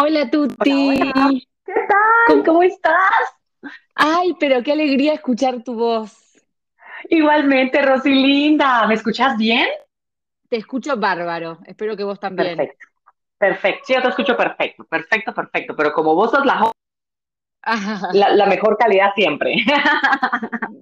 Hola Tuti. ¿Qué tal? ¿Cómo estás? Ay, pero qué alegría escuchar tu voz. Igualmente, Rosy linda. ¿Me escuchas bien? Te escucho bárbaro. Espero que vos también. Perfecto. Perfecto. Sí, yo te escucho perfecto, perfecto, perfecto. Pero como vos sos la la, la, mejor calidad siempre.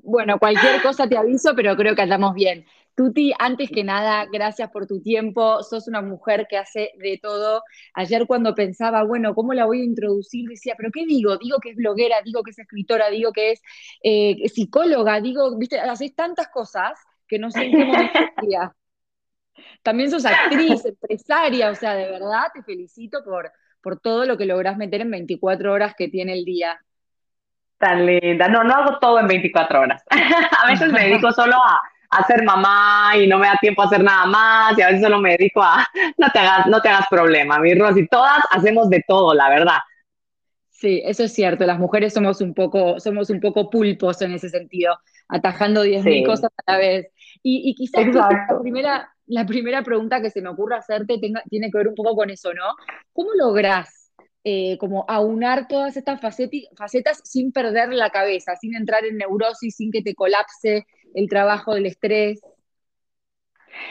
Bueno, cualquier cosa te aviso, pero creo que andamos bien. Tuti, antes que nada, gracias por tu tiempo. Sos una mujer que hace de todo. Ayer cuando pensaba, bueno, ¿cómo la voy a introducir? Decía, ¿pero qué digo? Digo que es bloguera, digo que es escritora, digo que es eh, psicóloga, digo, viste, haces tantas cosas que no sé en qué También sos actriz, empresaria, o sea, de verdad te felicito por, por todo lo que lográs meter en 24 horas que tiene el día. Tan linda. No, no hago todo en 24 horas. a veces me dedico solo a a ser mamá y no me da tiempo a hacer nada más y a veces solo me dedico a, no te hagas, no te hagas problema, mi Rosy, todas hacemos de todo, la verdad. Sí, eso es cierto, las mujeres somos un poco, somos un poco pulpos en ese sentido, atajando 10.000 cosas a la vez. Y, y quizás la primera, la primera pregunta que se me ocurre hacerte tenga, tiene que ver un poco con eso, ¿no? ¿Cómo lográs eh, como aunar todas estas facetas sin perder la cabeza, sin entrar en neurosis, sin que te colapse el trabajo, del estrés?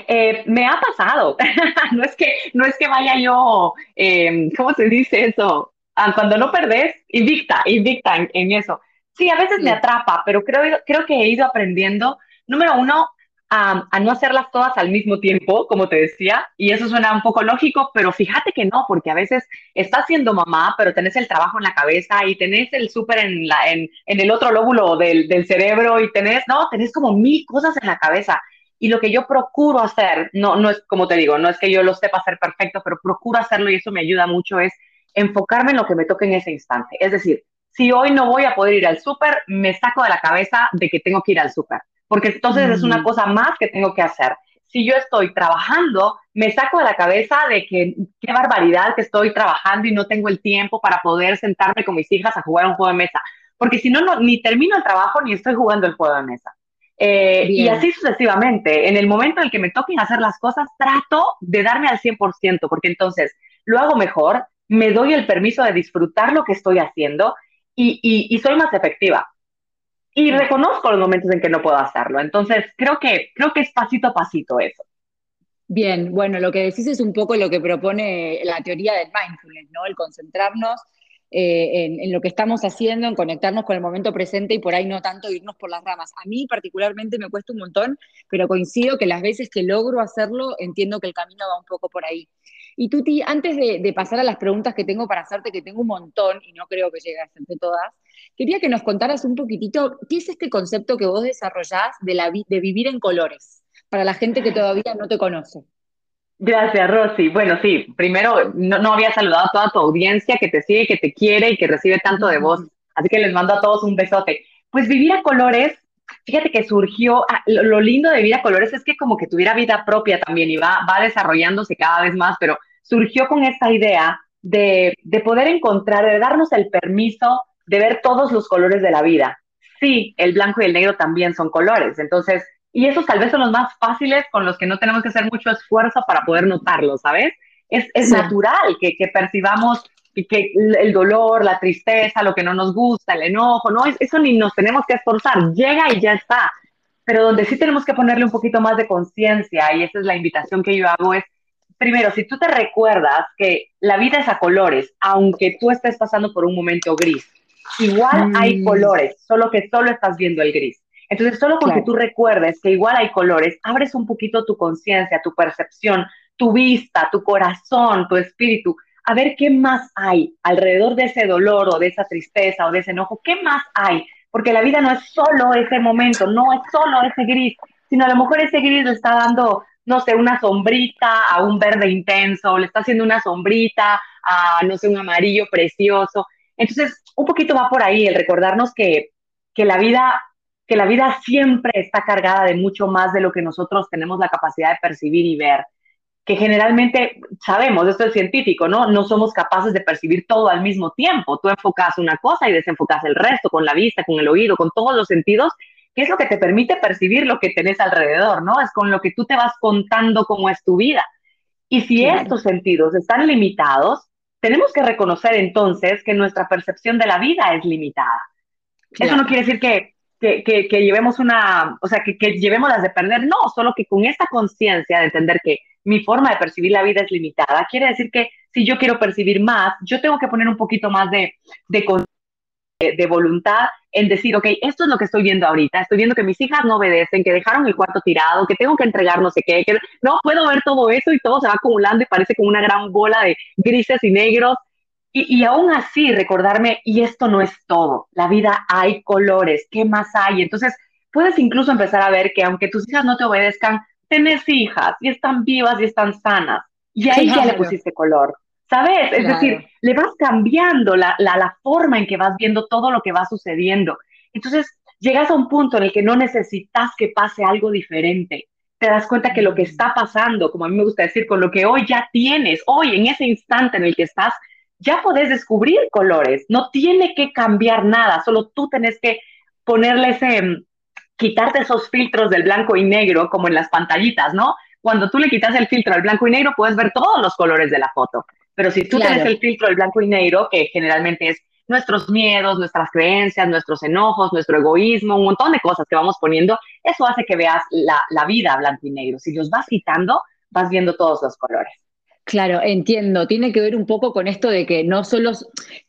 Eh, me ha pasado. no, es que, no es que vaya yo, eh, ¿cómo se dice eso? Ah, cuando no perdés, invicta, invicta en, eso. Sí, a veces me atrapa, pero creo, creo que he ido aprendiendo, número uno, a, no hacerlas todas al mismo tiempo, como te decía, y eso suena un poco lógico, pero fíjate que no, porque a veces estás siendo mamá, pero tenés el trabajo en la cabeza y tenés el súper en, el otro lóbulo del, del cerebro y tenés, no, tenés como mil cosas en la cabeza. Y lo que yo procuro hacer, no, no es como te digo, no es que yo lo sepa hacer perfecto, pero procuro hacerlo y eso me ayuda mucho, es enfocarme en lo que me toque en ese instante. Es decir, si hoy no voy a poder ir al súper, me saco de la cabeza de que tengo que ir al súper porque entonces es una mm. cosa más que tengo que hacer. Si yo estoy trabajando, me saco de la cabeza de que qué barbaridad que estoy trabajando y no tengo el tiempo para poder sentarme con mis hijas a jugar un juego de mesa, porque si no, no ni termino el trabajo ni estoy jugando el juego de mesa. Eh, y así sucesivamente. En el momento en el que me toquen hacer las cosas, trato de darme al 100%, porque entonces lo hago mejor, me doy el permiso de disfrutar lo que estoy haciendo y, y soy más efectiva y reconozco los momentos en que no puedo hacerlo. Entonces, creo que, creo que es pasito a pasito eso. Bien, bueno, lo que decís es un poco lo que propone la teoría del mindfulness, ¿no? El concentrarnos eh, en, lo que estamos haciendo, en conectarnos con el momento presente y por ahí no tanto irnos por las ramas. A mí particularmente me cuesta un montón, pero coincido que las veces que logro hacerlo, entiendo que el camino va un poco por ahí. Y Tuti, antes de, de pasar a las preguntas que tengo para hacerte, que tengo un montón y no creo que llegue a hacerte todas, Quería que nos contaras un poquitito qué es este concepto que vos desarrollás de, la, de vivir en colores, para la gente que todavía no te conoce. Gracias, Rosy. Bueno, sí, primero no, había saludado a toda tu audiencia que te sigue, que te quiere y que recibe tanto de vos. Así que les mando a todos un besote. Pues vivir a colores, fíjate que surgió, ah, lo, lindo de vivir a colores es que como que tuviera vida propia también y va, va desarrollándose cada vez más, pero surgió con esta idea de, de poder encontrar, de darnos el permiso de ver todos los colores de la vida. Sí, el blanco y el negro también son colores, entonces, y esos tal vez son los más fáciles con los que no tenemos que hacer mucho esfuerzo para poder notarlos, ¿sabes? Es, es natural que, que percibamos que el dolor, la tristeza, lo que no nos gusta, el enojo, no, eso ni nos tenemos que esforzar, llega y ya está. Pero donde sí tenemos que ponerle un poquito más de conciencia, y esa es la invitación que yo hago, es, primero, si tú te recuerdas que la vida es a colores, aunque tú estés pasando por un momento gris, igual hay mm. colores, solo que solo estás viendo el gris. Entonces, solo con que tú recuerdes que igual hay colores, abres un poquito tu conciencia, tu percepción, tu vista, tu corazón, tu espíritu, a ver qué más hay alrededor de ese dolor o de esa tristeza o de ese enojo, qué más hay, porque la vida no es solo ese momento, no es solo ese gris, sino a lo mejor ese gris le está dando, no sé, una sombrita a un verde intenso, le está haciendo una sombrita a, no sé, un amarillo precioso. Entonces, un poquito va por ahí el recordarnos que, que, la vida, que la vida siempre está cargada de mucho más de lo que nosotros tenemos la capacidad de percibir y ver. Que generalmente sabemos, esto es científico, ¿no? No somos capaces de percibir todo al mismo tiempo. Tú enfocas una cosa y desenfocas el resto con la vista, con el oído, con todos los sentidos, que es lo que te permite percibir lo que tenés alrededor, ¿no? Es con lo que tú te vas contando cómo es tu vida. Y si estos sentidos están limitados, tenemos que reconocer entonces que nuestra percepción de la vida es limitada. Eso no quiere decir que, que, que, llevemos una, o sea, que, que llevemos las de perder, no, solo que con esta conciencia de entender que mi forma de percibir la vida es limitada, quiere decir que si yo quiero percibir más, yo tengo que poner un poquito más de, de, de voluntad en decir, ok, esto es lo que estoy viendo ahorita, estoy viendo que mis hijas no obedecen, que dejaron el cuarto tirado, que tengo que entregar no sé qué, que no puedo ver todo eso y todo se va acumulando y parece como una gran bola de grises y negros. Y, y aún así recordarme, y esto no es todo, la vida hay colores, ¿qué más hay? Entonces, puedes incluso empezar a ver que aunque tus hijas no te obedezcan, tenés hijas y están vivas y están sanas. Y ahí ya le pusiste color. ¿sabes? Es decir, le vas cambiando la, la, la, forma en que vas viendo todo lo que va sucediendo. Entonces, llegas a un punto en el que no necesitas que pase algo diferente. Te das cuenta que lo que está pasando, como a mí me gusta decir, con lo que hoy ya tienes, hoy en ese instante en el que estás, ya puedes descubrir colores. No tiene que cambiar nada, solo tú tienes que ponerle ese, mm, quitarte esos filtros del blanco y negro, como en las pantallitas, ¿no? Cuando tú le quitas el filtro al blanco y negro, puedes ver todos los colores de la foto. Pero si tú tienes el filtro del blanco y negro, que generalmente es nuestros miedos, nuestras creencias, nuestros enojos, nuestro egoísmo, un montón de cosas que vamos poniendo, eso hace que veas la, la vida blanco y negro. Si los vas quitando, vas viendo todos los colores. Claro, entiendo. Tiene que ver un poco con esto de que no solo,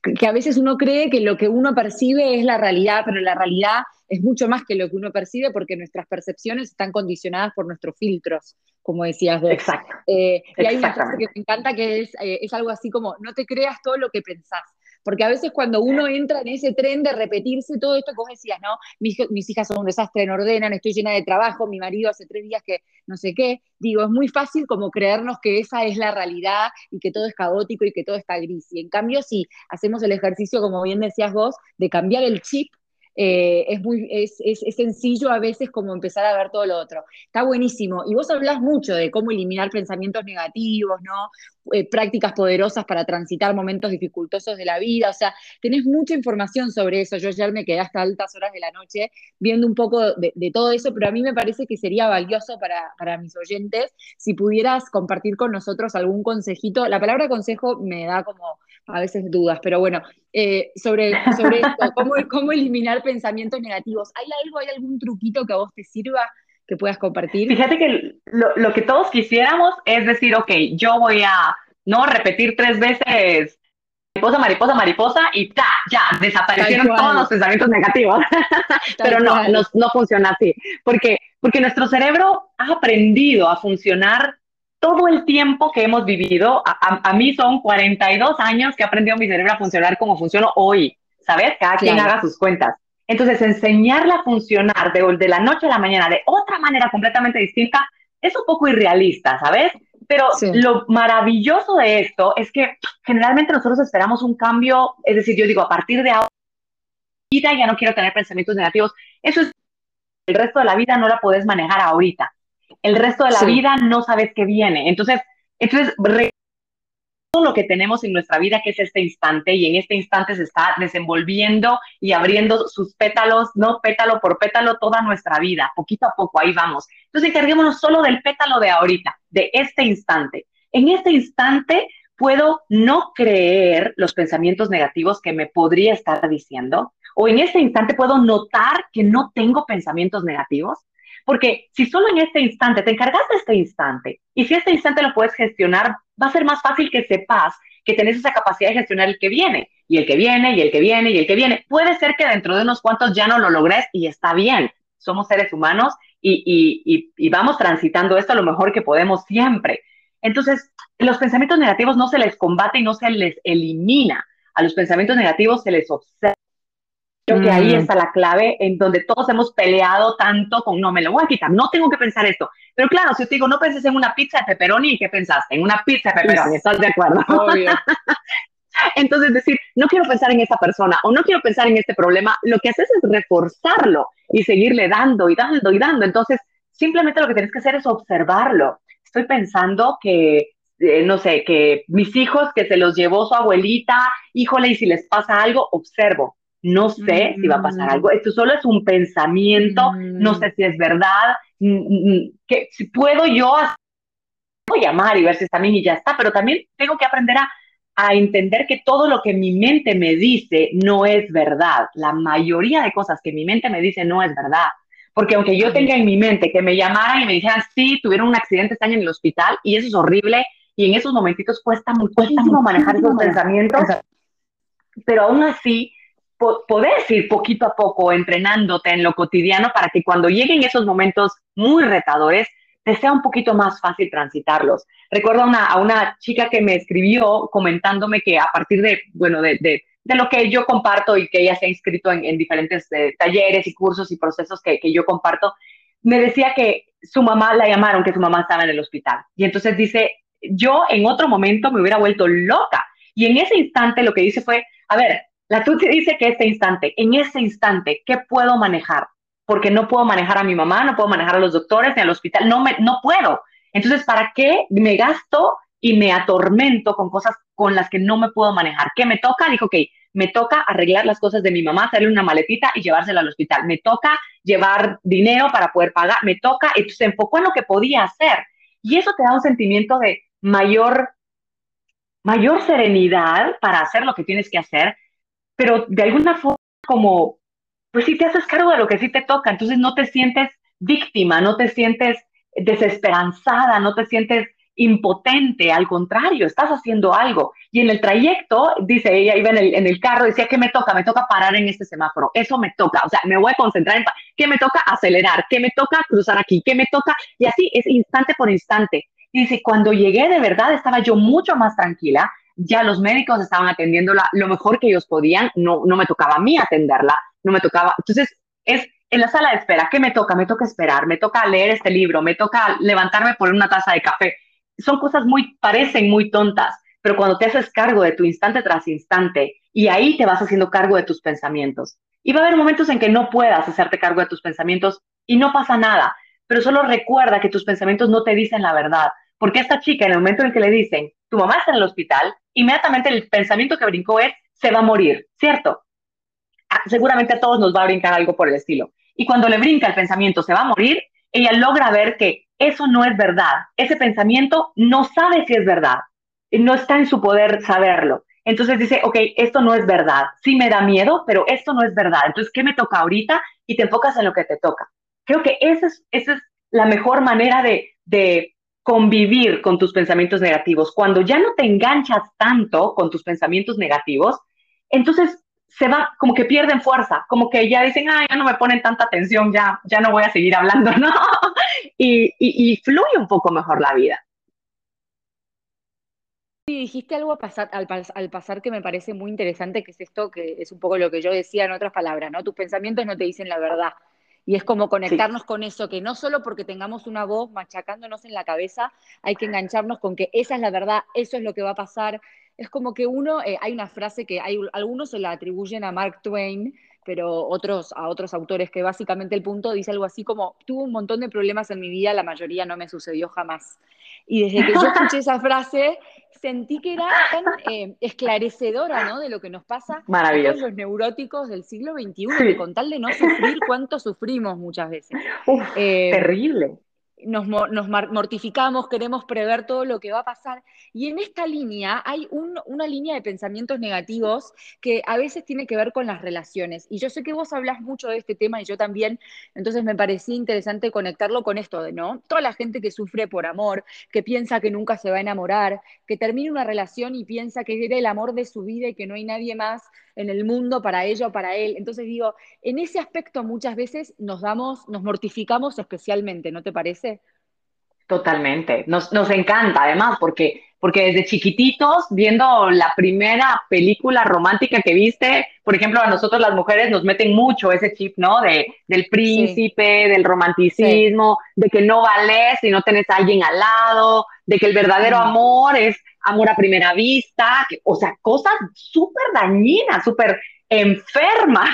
que a veces uno cree que lo que uno percibe es la realidad, pero la realidad es mucho más que lo que uno percibe porque nuestras percepciones están condicionadas por nuestros filtros, como decías vos. Exacto. Eh, y hay una cosa que me encanta que es, eh, es algo así como, no te creas todo lo que pensás. Porque a veces cuando uno entra en ese tren de repetirse todo esto que vos decías, ¿no? Mis, mis, hijas son un desastre, no ordenan, estoy llena de trabajo, mi marido hace tres días que no sé qué. Digo, es muy fácil como creernos que esa es la realidad y que todo es caótico y que todo está gris. Y en cambio, si hacemos el ejercicio, como bien decías vos, de cambiar el chip eh, es, muy, es, es, sencillo a veces como empezar a ver todo lo otro. Está buenísimo. Y vos hablás mucho de cómo eliminar pensamientos negativos, ¿no? Eh, prácticas poderosas para transitar momentos dificultosos de la vida. O sea, tenés mucha información sobre eso. Yo ayer me quedé hasta altas horas de la noche viendo un poco de, todo eso, pero a mí me parece que sería valioso para, para mis oyentes si pudieras compartir con nosotros algún consejito. La palabra consejo me da como a veces dudas, pero bueno, eh, sobre, sobre esto, ¿cómo, ¿cómo, eliminar pensamientos negativos. ¿Hay algo, hay algún truquito que a vos te sirva que puedas compartir? Fíjate que lo, lo que todos quisiéramos es decir, ok, yo voy a no repetir tres veces mariposa, mariposa, mariposa y ta, ya, desaparecieron todos los pensamientos negativos. Pero no, no, no, funciona así, porque, porque nuestro cerebro ha aprendido a funcionar todo el tiempo que hemos vivido, a, mí son 42 años que he aprendido mi cerebro a funcionar como funciono hoy, ¿sabes? Cada quien haga sus cuentas. Entonces, enseñarla a funcionar de, de la noche a la mañana de otra manera completamente distinta es un poco irrealista, ¿sabes? Pero lo maravilloso de esto es que generalmente nosotros esperamos un cambio, es decir, yo digo, a partir de ahora, ya no quiero tener pensamientos negativos. Eso es, el resto de la vida no la puedes manejar ahorita el resto de la vida no sabes qué viene. Entonces, entonces todo lo que tenemos en nuestra vida, que es este instante, y en este instante se está desenvolviendo y abriendo sus pétalos, no pétalo por pétalo, toda nuestra vida, poquito a poco, ahí vamos. Entonces, encarguémonos solo del pétalo de ahorita, de este instante. En este instante puedo no creer los pensamientos negativos que me podría estar diciendo, o en este instante puedo notar que no tengo pensamientos negativos, porque si solo en este instante te encargas de este instante y si este instante lo puedes gestionar, va a ser más fácil que sepas que tenés esa capacidad de gestionar el que viene y el que viene y el que viene y el que viene. Puede ser que dentro de unos cuantos ya no lo logres y está bien. Somos seres humanos y, y vamos transitando esto lo mejor que podemos siempre. Entonces, los pensamientos negativos no se les combate y no se les elimina. A los pensamientos negativos se les observa Creo que ahí mm. está la clave en donde todos hemos peleado tanto con no me lo voy a quitar, no tengo que pensar esto. Pero claro, si te digo no penses en una pizza de pepperoni, ¿qué pensaste? En una pizza de pepperoni, ¿estás de acuerdo? Obvio. Entonces, decir, no quiero pensar en esta persona o no quiero pensar en este problema, lo que haces es reforzarlo y seguirle dando y dando y dando. Entonces, simplemente lo que tienes que hacer es observarlo. Estoy pensando que, eh, no sé, que mis hijos, que se los llevó su abuelita, híjole, y si les pasa algo, observo no sé si va a pasar algo, esto solo es un pensamiento, no sé si es verdad, que si puedo yo llamar y ver si está bien y ya está, pero también tengo que aprender a, a entender que todo lo que mi mente me dice no es verdad. La mayoría de cosas que mi mente me dice no es verdad. Porque aunque yo tenga en mi mente que me llamaran y me dijeran, sí, tuvieron un accidente, están en el hospital, y eso es horrible, y en esos momentitos cuesta muchísimo manejar esos pensamientos, pero aún así, puedes ir poquito a poco entrenándote en lo cotidiano para que cuando lleguen esos momentos muy retadores, te sea un poquito más fácil transitarlos. Recuerdo una, a una chica que me escribió comentándome que a partir de, bueno, de, de lo que yo comparto y que ella se ha inscrito en, diferentes eh, talleres y cursos y procesos que, que, yo comparto, me decía que su mamá la llamaron, que su mamá estaba en el hospital. Y entonces dice, yo en otro momento me hubiera vuelto loca. Y en ese instante lo que dice fue, a ver, la Tutsi dice que este instante, en ese instante, ¿qué puedo manejar? Porque no puedo manejar a mi mamá, no puedo manejar a los doctores ni al hospital, no, me, no puedo. Entonces, ¿para qué me gasto y me atormento con cosas con las que no me puedo manejar. ¿Qué me toca? Dijo, ok, me toca arreglar las cosas de mi mamá, hacerle una maletita y llevársela al hospital. Me toca llevar dinero para poder pagar. Me toca, entonces se enfocó en lo que podía hacer. Y eso te da un sentimiento de mayor, mayor serenidad para hacer lo que tienes que hacer, pero de alguna forma como, pues sí te haces cargo de lo que sí te toca. Entonces no te sientes víctima, no te sientes desesperanzada, no te sientes impotente, al contrario, estás haciendo algo. Y en el trayecto, dice ella, iba en el, en el carro, decía, ¿qué me toca? Me toca parar en este semáforo, eso me toca, o sea, me voy a concentrar en, ¿qué me toca? Acelerar, ¿qué me toca? Cruzar aquí, ¿qué me toca? Y así es instante por instante. Y dice, cuando llegué de verdad estaba yo mucho más tranquila, ya los médicos estaban atendiéndola lo mejor que ellos podían, no, no me tocaba a mí atenderla, no me tocaba. Entonces, es en la sala de espera, ¿qué me toca? Me toca esperar, me toca leer este libro, me toca levantarme por una taza de café son cosas muy, parecen muy tontas, pero cuando te haces cargo de tu instante tras instante y ahí te vas haciendo cargo de tus pensamientos. Y va a haber momentos en que no puedas hacerte cargo de tus pensamientos y no pasa nada, pero solo recuerda que tus pensamientos no te dicen la verdad, porque esta chica en el momento en que le dicen, tu mamá está en el hospital, inmediatamente el pensamiento que brincó es, se va a morir, ¿cierto? Ah, seguramente a todos nos va a brincar algo por el estilo. Y cuando le brinca el pensamiento, se va a morir, ella logra ver que eso no es verdad. Ese pensamiento no sabe si es verdad. No está en su poder saberlo. Entonces dice, ok, esto no es verdad. Sí me da miedo, pero esto no es verdad. Entonces, ¿qué me toca ahorita? Y te enfocas en lo que te toca. Creo que esa es, esa es la mejor manera de, de convivir con tus pensamientos negativos. Cuando ya no te enganchas tanto con tus pensamientos negativos, entonces se va, como que pierden fuerza, como que ya dicen, ah, ya no me ponen tanta atención, ya, ya no voy a seguir hablando, ¿no? y, y, fluye un poco mejor la vida. Sí, dijiste algo al pasar, al, al, pasar que me parece muy interesante, que es esto, que es un poco lo que yo decía en otras palabras, ¿no? Tus pensamientos no te dicen la verdad. Y es como conectarnos con eso, que no solo porque tengamos una voz machacándonos en la cabeza, hay que engancharnos con que esa es la verdad, eso es lo que va a pasar, es como que uno, eh, hay una frase que hay, algunos se la atribuyen a Mark Twain, pero otros a otros autores que básicamente el punto dice algo así como, tuve un montón de problemas en mi vida, la mayoría no me sucedió jamás. Y desde que yo escuché esa frase, sentí que era tan eh, esclarecedora, ¿no? De lo que nos pasa a todos los neuróticos del siglo XXI, que con tal de no sufrir, cuánto sufrimos muchas veces. Eh, terrible nos, mortificamos, queremos prever todo lo que va a pasar. Y en esta línea hay una línea de pensamientos negativos que a veces tiene que ver con las relaciones. Y yo sé que vos hablas mucho de este tema y yo también, entonces me parecía interesante conectarlo con esto de, ¿no? Toda la gente que sufre por amor, que piensa que nunca se va a enamorar, que termina una relación y piensa que era el amor de su vida y que no hay nadie más en el mundo para ella o para él. Entonces digo, en ese aspecto muchas veces nos damos, nos mortificamos especialmente, ¿no te parece? Totalmente. Nos, nos encanta, además, porque, porque desde chiquititos, viendo la primera película romántica que viste, por ejemplo, a nosotros las mujeres nos meten mucho ese chip, ¿no? De, del príncipe, del romanticismo, de que no vales si no tenés a alguien al lado, de que el verdadero amor es amor a primera vista, o sea, cosas súper dañinas, súper enfermas.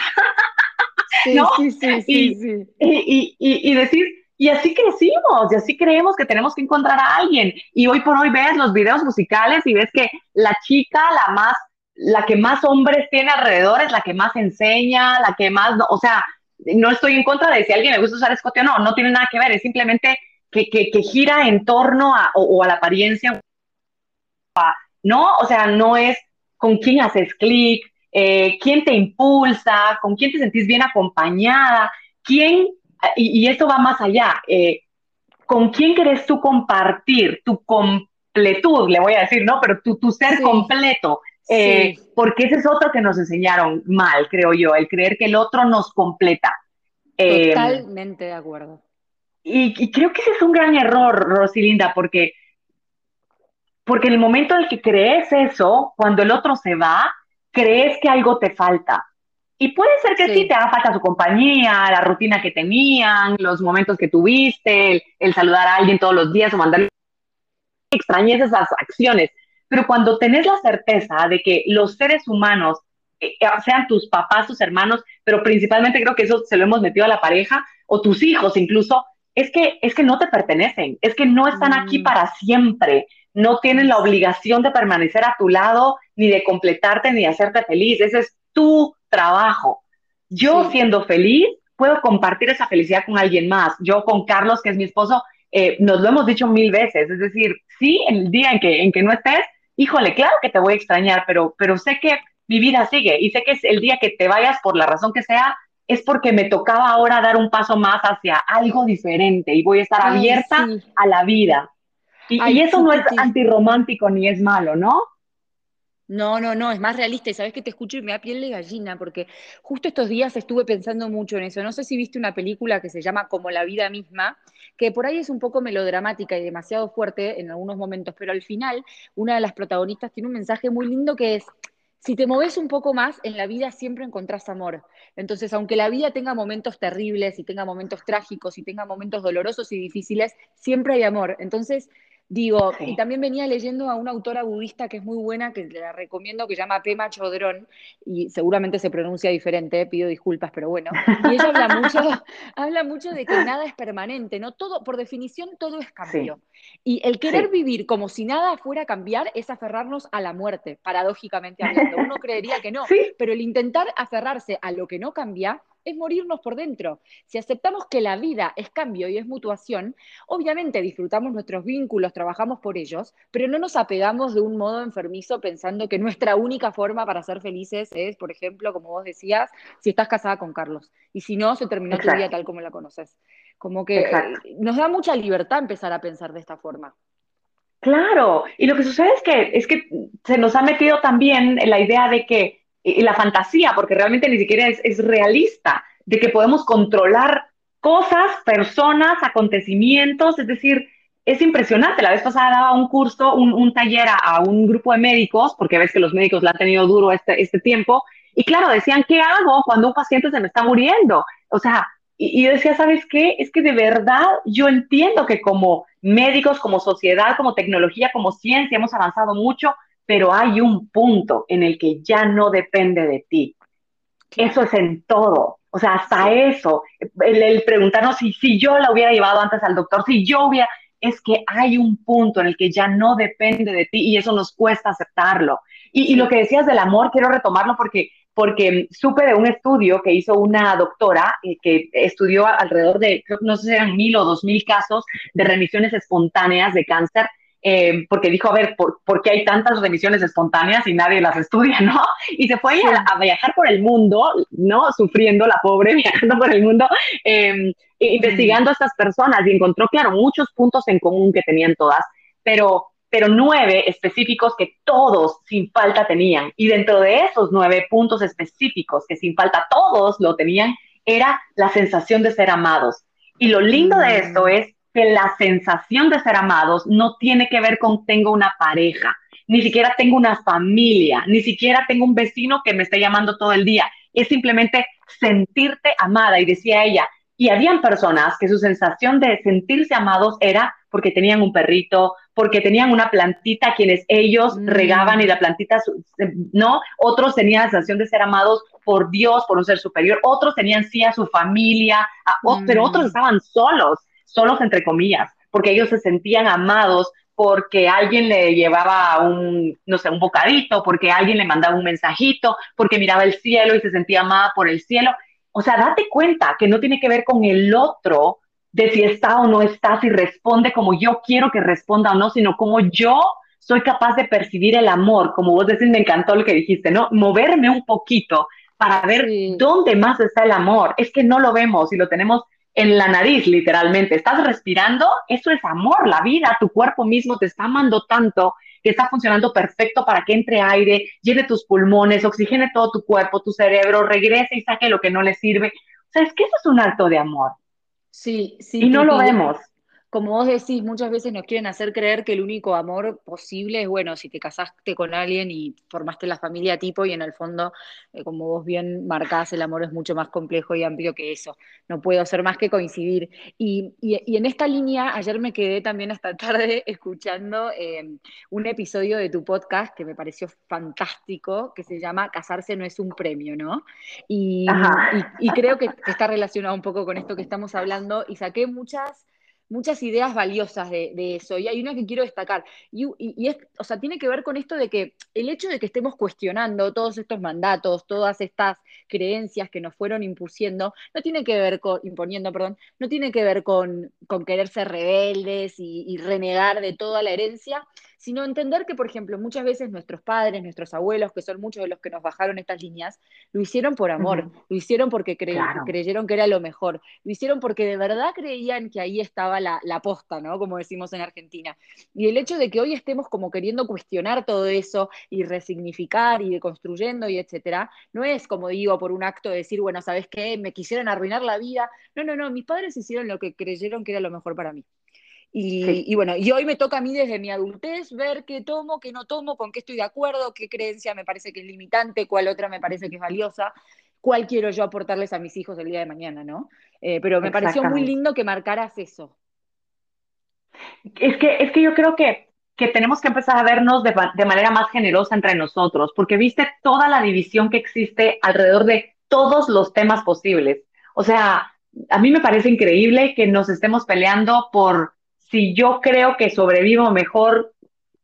Sí, sí, sí, sí, y, y, y, decir, y así crecimos, y así creemos que tenemos que encontrar a alguien. Y hoy por hoy ves los videos musicales y ves que la chica, la más, la que más hombres tiene alrededor es la que más enseña, la que más, o sea, no estoy en contra de si a alguien le gusta usar escote o no, no tiene nada que ver, es simplemente que, que, gira en torno a, o, a la apariencia ¿no? O sea, no es con quién haces clic, eh, quién te impulsa, con quién te sentís bien acompañada, quién, y, esto va más allá, eh, con quién querés tú compartir tu completud, le voy a decir, ¿no? Pero tu, tu ser completo. Eh, porque ese es otro que nos enseñaron mal, creo yo, el creer que el otro nos completa. Totalmente de acuerdo. Y, creo que ese es un gran error, Rosilinda, porque, porque en el momento en el que crees eso, cuando el otro se va, crees que algo te falta. Y puede ser que sí, te haga falta su compañía, la rutina que tenían, los momentos que tuviste, el, saludar a alguien todos los días o mandarle extrañes esas acciones. Pero cuando tenés la certeza de que los seres humanos, eh, eh, sean tus papás, tus hermanos, pero principalmente creo que eso se lo hemos metido a la pareja, o tus hijos incluso, es que, es que no te pertenecen, es que no están aquí mm. para siempre, no tienen la obligación de permanecer a tu lado, ni de completarte, ni de hacerte feliz. Ese es tu trabajo. Yo siendo feliz, puedo compartir esa felicidad con alguien más. Yo con Carlos, que es mi esposo, eh, nos lo hemos dicho mil veces. Es decir, sí, el día en que, en que no estés, híjole, claro que te voy a extrañar, pero, pero sé que mi vida sigue y sé que es el día que te vayas por la razón que sea, es porque me tocaba ahora dar un paso más hacia algo diferente y voy a estar abierta a la vida. Y, eso no es antirromántico ni es malo, ¿no? No, no, no, es más realista y sabes que te escucho y me da piel de gallina porque justo estos días estuve pensando mucho en eso. No sé si viste una película que se llama Como la vida misma, que por ahí es un poco melodramática y demasiado fuerte en algunos momentos, pero al final una de las protagonistas tiene un mensaje muy lindo que es, si te moves un poco más, en la vida siempre encontrás amor. Entonces, aunque la vida tenga momentos terribles y tenga momentos trágicos y tenga momentos dolorosos y difíciles, siempre hay amor. Entonces, Digo, y también venía leyendo a una autora budista que es muy buena, que la recomiendo, que se llama Pema Chodrón, y seguramente se pronuncia diferente, pido disculpas, pero bueno. Y ella habla mucho, habla mucho de que nada es permanente, ¿no? Todo, por definición, todo es cambio. Y el querer vivir como si nada fuera a cambiar es aferrarnos a la muerte, paradójicamente hablando. Uno creería que no, pero el intentar aferrarse a lo que no cambia es morirnos por dentro. Si aceptamos que la vida es cambio y es mutuación, obviamente disfrutamos nuestros vínculos, trabajamos por ellos, pero no nos apegamos de un modo enfermizo pensando que nuestra única forma para ser felices es, por ejemplo, como vos decías, si estás casada con Carlos. Y si no, se terminó tu vida tal como la conoces. Como que nos da mucha libertad empezar a pensar de esta forma. Claro, y lo que sucede es que, es que se nos ha metido también la idea de que y la fantasía, porque realmente ni siquiera es, realista, de que podemos controlar cosas, personas, acontecimientos, es decir, es impresionante. La vez pasada daba un curso, un, taller a, un grupo de médicos, porque ves que los médicos la han tenido duro este, este tiempo, y claro, decían, ¿qué hago cuando un paciente se me está muriendo? O sea, y, y, yo decía, ¿sabes qué? Es que de verdad yo entiendo que como médicos, como sociedad, como tecnología, como ciencia, hemos avanzado mucho, pero hay un punto en el que ya no depende de ti. Eso es en todo. O sea, hasta eso, el, preguntarnos si, si yo la hubiera llevado antes al doctor, si yo hubiera, es que hay un punto en el que ya no depende de ti y eso nos cuesta aceptarlo. Y, lo que decías del amor, quiero retomarlo porque, porque supe de un estudio que hizo una doctora eh, que estudió alrededor de, no sé si eran mil o dos mil casos de remisiones espontáneas de cáncer eh, porque dijo, a ver, ¿por, qué hay tantas remisiones espontáneas y nadie las estudia, no? Y se fue a, viajar por el mundo, ¿no? Sufriendo la pobre, viajando por el mundo, em, investigando a estas personas y encontró, claro, muchos puntos en común que tenían todas, pero, pero nueve específicos que todos sin falta tenían. Y dentro de esos nueve puntos específicos que sin falta todos lo tenían, era la sensación de ser amados. Y lo lindo de esto mm. es que la sensación de ser amados no tiene que ver con tengo una pareja, ni siquiera tengo una familia, ni siquiera tengo un vecino que me esté llamando todo el día. Es simplemente sentirte amada. Y decía ella, y habían personas que su sensación de sentirse amados era porque tenían un perrito, porque tenían una plantita quienes ellos mm. regaban y la plantita, ¿no? Otros tenían la sensación de ser amados por Dios, por un ser superior, otros tenían sí a su familia, pero otros mm. estaban solos solos entre comillas, porque ellos se sentían amados porque alguien le llevaba un, no sé, un bocadito, porque alguien le mandaba un mensajito, porque miraba el cielo y se sentía amada por el cielo. O sea, date cuenta que no tiene que ver con el otro de si está o no está, si responde como yo quiero que responda o no, sino como yo soy capaz de percibir el amor, como vos decís, me encantó lo que dijiste, ¿no? Moverme un poquito para ver dónde más está el amor. Es que no lo vemos y lo tenemos en la nariz, literalmente. Estás respirando, eso es amor, la vida, tu cuerpo mismo te está amando tanto que está funcionando perfecto para que entre aire, llene tus pulmones, oxigene todo tu cuerpo, tu cerebro, regrese y saque lo que no le sirve. O sea, es que eso es un acto de amor. Sí, sí. Y no lo vemos como vos decís, muchas veces nos quieren hacer creer que el único amor posible es, bueno, si te casaste con alguien y formaste la familia tipo y en el fondo, eh, como vos bien marcás, el amor es mucho más complejo y amplio que eso. No puedo hacer más que coincidir. Y, en esta línea, ayer me quedé también hasta tarde escuchando em, un episodio de tu podcast que me pareció fantástico, que se llama Casarse no es un premio, ¿no? Y, y creo que está relacionado un poco con esto que estamos hablando y saqué muchas muchas ideas valiosas de, eso, y hay una que quiero destacar, y, es, o sea, tiene que ver con esto de que el hecho de que estemos cuestionando todos estos mandatos, todas estas creencias que nos fueron impusiendo, no tiene que ver con, imponiendo, perdón, no tiene que ver con, con querer ser rebeldes y renegar de toda la herencia, sino entender que, por ejemplo, muchas veces nuestros padres, nuestros abuelos, que son muchos de los que nos bajaron estas líneas, lo hicieron por amor, lo hicieron porque creyeron que era lo mejor, lo hicieron porque de verdad creían que ahí estaba la, la posta, ¿no? Como decimos en Argentina. Y el hecho de que hoy estemos como queriendo cuestionar todo eso y resignificar y deconstruyendo y etcétera, no es como digo por un acto de decir, bueno, ¿sabes qué? Me quisieron arruinar la vida. No, no, no, mis padres hicieron lo que creyeron que era lo mejor para mí. Y, bueno, y hoy me toca a mí desde mi adultez ver qué tomo, qué no tomo, con qué estoy de acuerdo, qué creencia me parece que es limitante, cuál otra me parece que es valiosa, cuál quiero yo aportarles a mis hijos el día de mañana, ¿no? Eh, pero me pareció muy lindo que marcaras eso. Es que, es que yo creo que, que tenemos que empezar a vernos de, de manera más generosa entre nosotros, porque viste toda la división que existe alrededor de todos los temas posibles. O sea, a mí me parece increíble que nos estemos peleando por si yo creo que sobrevivo mejor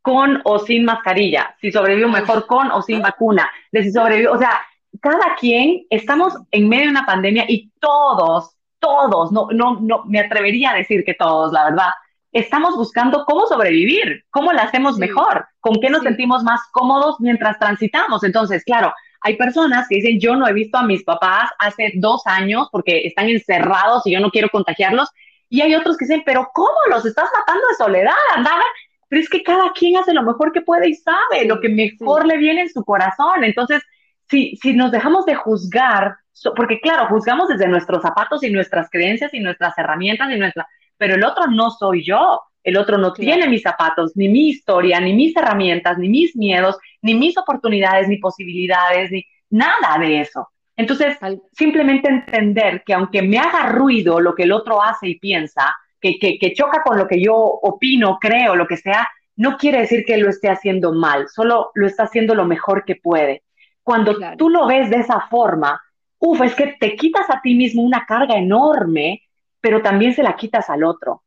con o sin mascarilla, si sobrevivo mejor con o sin vacuna, de si sobrevivo, o sea, cada quien estamos en medio de una pandemia y todos, todos, no, no, no, me atrevería a decir que todos, la verdad, estamos buscando cómo sobrevivir, cómo la hacemos mejor, con qué nos sentimos más cómodos mientras transitamos. Entonces, claro, hay personas que dicen, yo no he visto a mis papás hace dos años porque están encerrados y yo no quiero contagiarlos y hay otros que dicen, pero ¿cómo los estás matando de soledad? Andaba, pero es que cada quien hace lo mejor que puede y sabe lo que mejor le viene en su corazón. Entonces, si, si nos dejamos de juzgar, porque claro, juzgamos desde nuestros zapatos y nuestras creencias y nuestras herramientas y nuestra, pero el otro no soy yo. El otro no tiene mis zapatos, ni mi historia, ni mis herramientas, ni mis miedos, ni mis oportunidades, ni posibilidades, ni nada de eso. Entonces, simplemente entender que aunque me haga ruido lo que el otro hace y piensa, que, que, choca con lo que yo opino, creo, lo que sea, no quiere decir que lo esté haciendo mal, solo lo está haciendo lo mejor que puede. Cuando tú lo ves de esa forma, uff, es que te quitas a ti mismo una carga enorme, pero también se la quitas al otro.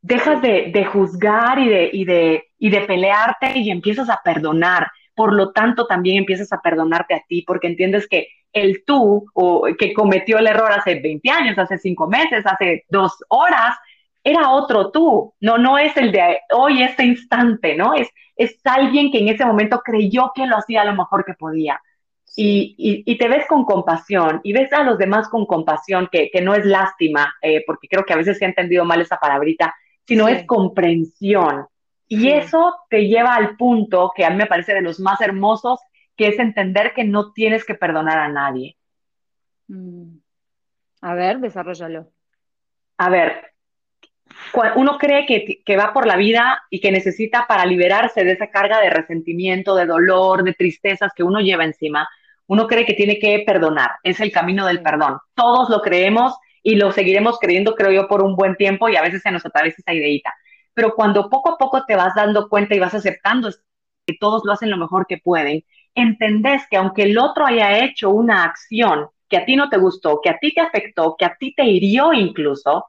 Dejas de, de juzgar y de, y, de, y de pelearte y empiezas a perdonar. Por lo tanto, también empiezas a perdonarte a ti porque entiendes que el tú o que cometió el error hace 20 años, hace 5 meses, hace dos horas, era otro tú, no, no es el de hoy, este instante, ¿no? Es, es alguien que en ese momento creyó que lo hacía lo mejor que podía. Y, y, te ves con compasión y ves a los demás con compasión, que, que no es lástima, eh, porque creo que a veces se ha entendido mal esa palabrita, sino es comprensión. Y eso te lleva al punto que a mí me parece de los más hermosos que es entender que no tienes que perdonar a nadie. Mm. A ver, desarrollalo. A ver, uno cree que, que, va por la vida y que necesita para liberarse de esa carga de resentimiento, de dolor, de tristezas que uno lleva encima, uno cree que tiene que perdonar, es el camino del perdón. Todos lo creemos y lo seguiremos creyendo, creo yo, por un buen tiempo y a veces se nos atraviesa esa ideita. Pero cuando poco a poco te vas dando cuenta y vas aceptando que todos lo hacen lo mejor que pueden entendés que aunque el otro haya hecho una acción que a ti no te gustó, que a ti te afectó, que a ti te hirió incluso,